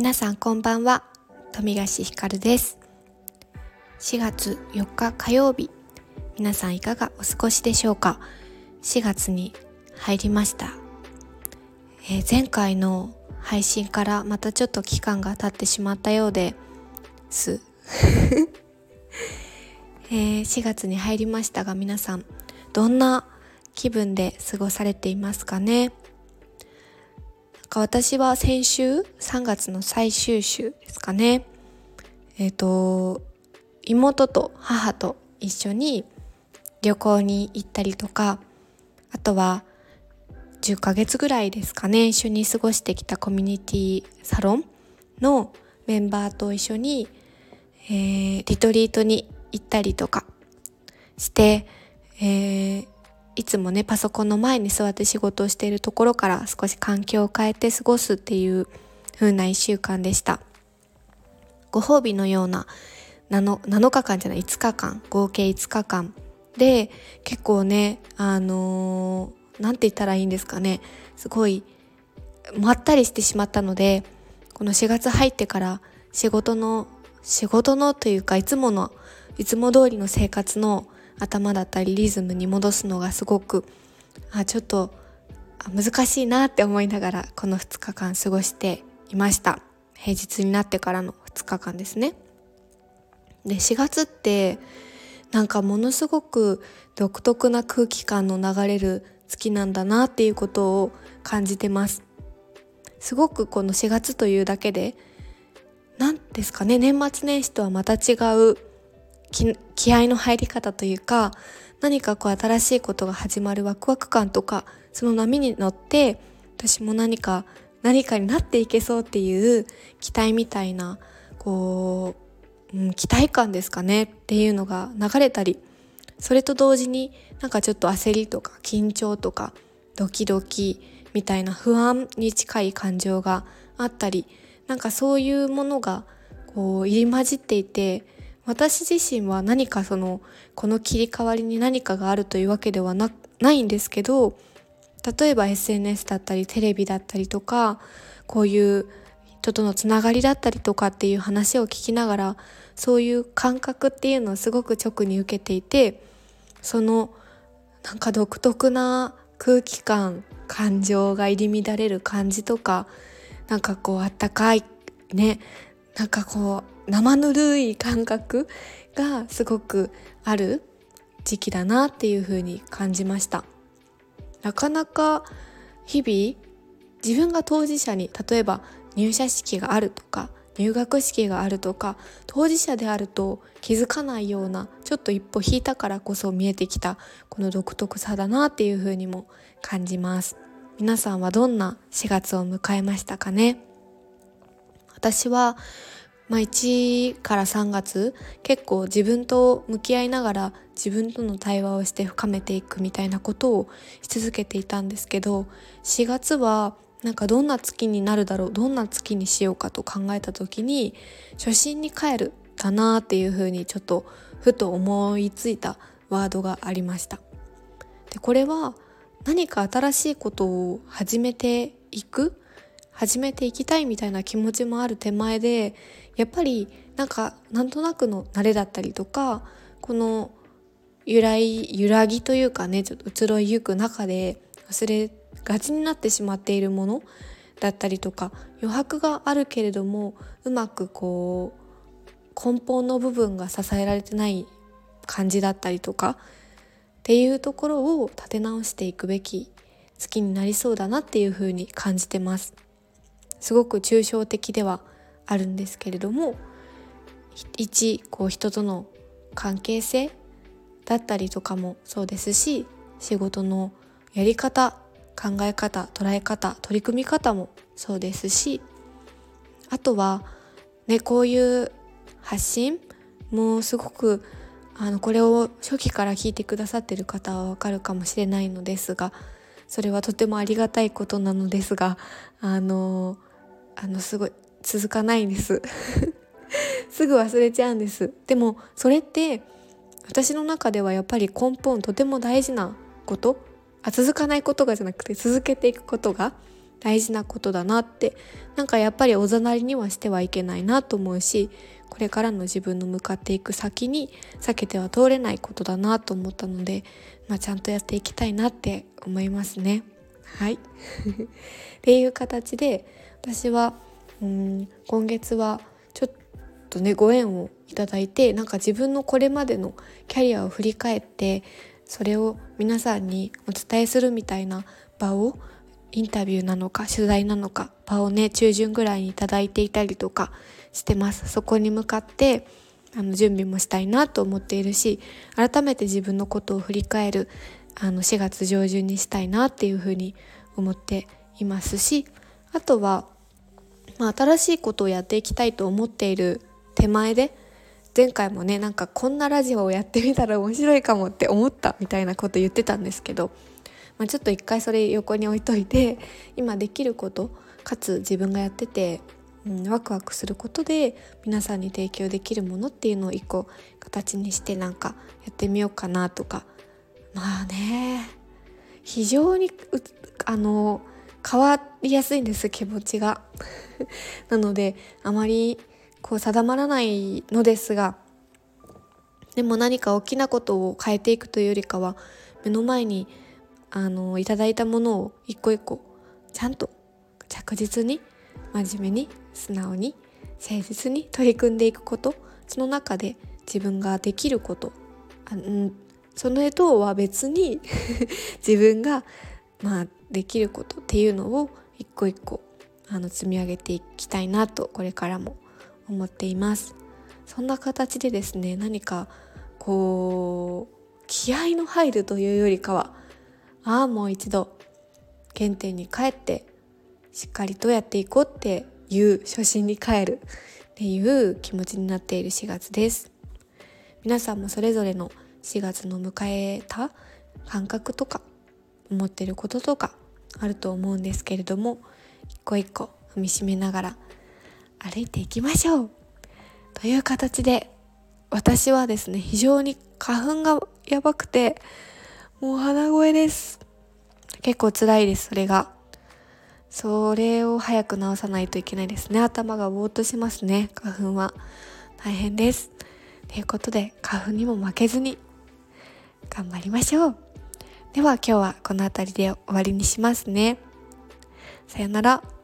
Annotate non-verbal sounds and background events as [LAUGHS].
皆さんこんばんは。富樫ひかるです。4月4日火曜日。皆さんいかがお過ごしでしょうか。4月に入りました、えー、前回の配信からまたちょっと期間が経ってしまったようです。[LAUGHS] えー、4月に入りましたが皆さんどんな気分で過ごされていますかね。私は先週3月の最終週ですかね。えっ、ー、と妹と母と一緒に旅行に行ったりとかあとは10ヶ月ぐらいですかね一緒に過ごしてきたコミュニティサロンのメンバーと一緒に、えー、リトリートに行ったりとかして、えー、いつもねパソコンの前に座って仕事をしているところから少し環境を変えて過ごすっていう風な1週間でした。ご褒美のような 7, 7日間じゃない5日間合計5日間で結構ねあの何、ー、て言ったらいいんですかねすごいまったりしてしまったのでこの4月入ってから仕事の仕事のというかいつものいつも通りの生活の頭だったりリズムに戻すのがすごくあちょっと難しいなって思いながらこの2日間過ごしていました。平日になってからの2日間ですね。で4月ってなんかものすごく独特な空気感の流れる月なんだなっていうことを感じてます。すごくこの4月というだけで何ですかね年末年始とはまた違う気合の入り方というか何かこう新しいことが始まるワクワク感とかその波に乗って私も何か何かになっていけそうっていう期待みたいなこう、うん、期待感ですかねっていうのが流れたりそれと同時になんかちょっと焦りとか緊張とかドキドキみたいな不安に近い感情があったりなんかそういうものがこう入り混じっていて私自身は何かそのこの切り替わりに何かがあるというわけではないんですけど例えば SNS だったりテレビだったりとかこういう人とのつながりだったりとかっていう話を聞きながらそういう感覚っていうのをすごく直に受けていてそのなんか独特な空気感感情が入り乱れる感じとかなんかこうあったかいねなんかこう生ぬるい感覚がすごくある時期だなっていう風に感じました。なかなか日々自分が当事者に例えば入社式があるとか入学式があるとか当事者であると気づかないようなちょっと一歩引いたからこそ見えてきたこの独特さだなっていう風にも感じます。皆さんはどんな4月を迎えましたかね？私はまあ、1から3月結構自分と向き合いながら自分との対話をして深めていくみたいなことをし続けていたんですけど4月はなんかどんな月になるだろうどんな月にしようかと考えた時に初心に帰るだなっていうふうにちょっとふと思いついたワードがありました。でこれは何か新しいことを始めていく始めていきたいみたいな気持ちもある手前でやっぱりなんかなんとなくの慣れだったりとかこの揺らい揺らぎというかねちょっと移ろいゆく中で忘れがちになってしまっているものだったりとか余白があるけれどもうまくこう根本の部分が支えられてない感じだったりとかっていうところを立て直していくべき月になりそうだなっていうふうに感じてます。すごく抽象的ではあるんですけれども一こう人との関係性だったりとかもそうですし仕事のやり方考え方捉え方取り組み方もそうですしあとはねこういう発信もすごくあのこれを初期から聞いてくださってる方はわかるかもしれないのですがそれはとてもありがたいことなのですがあのあのすごい続かないんです。[LAUGHS] すぐ忘れちゃうんです。でもそれって私の中ではやっぱり根本とても大事なことあ続かないことがじゃなくて続けていくことが大事なことだなってなんかやっぱりおざなりにはしてはいけないなと思うしこれからの自分の向かっていく先に避けては通れないことだなと思ったので、まあ、ちゃんとやっていきたいなって思いますね。はい。[LAUGHS] っていう形で私はうん。今月はちょっとねご縁をいただいてなんか自分のこれまでのキャリアを振り返ってそれを皆さんにお伝えするみたいな場をインタビューなのか取材なのか場をね中旬ぐらいにいただいていたりとかしてます。そこに向かってあの準備もしたいなと思っているし改めて自分のことを振り返るあの4月上旬にしたいなっていうふうに思っていますしあとは、まあ、新しいことをやっていきたいと思っている手前で前回もねなんかこんなラジオをやってみたら面白いかもって思ったみたいなこと言ってたんですけど、まあ、ちょっと一回それ横に置いといて今できることかつ自分がやってて、うん、ワクワクすることで皆さんに提供できるものっていうのを一個形にしてなんかやってみようかなとか。まあね非常にあの変わりやすいんです気持ちが。[LAUGHS] なのであまりこう定まらないのですがでも何か大きなことを変えていくというよりかは目の前にあのいただいたものを一個一個ちゃんと着実に真面目に素直に誠実に取り組んでいくことその中で自分ができること。あ、ん、その絵とは別に [LAUGHS] 自分がまあできることっていうのを一個一個あの積み上げていきたいなとこれからも思っています。そんな形でですね何かこう気合の入るというよりかはああもう一度原点に帰ってしっかりとやっていこうっていう初心に帰るっていう気持ちになっている4月です。皆さんもそれぞれの4月の迎えた感覚とか思ってることとかあると思うんですけれども一個一個踏みしめながら歩いていきましょう。という形で私はですね非常に花粉がやばくてもう鼻声です。結構辛いですそれが。それを早く治さないといけないですね。頭がぼーっとしますね花粉は。大変です。ということで花粉にも負けずに頑張りましょう。では今日はこの辺りで終わりにしますね。さよなら。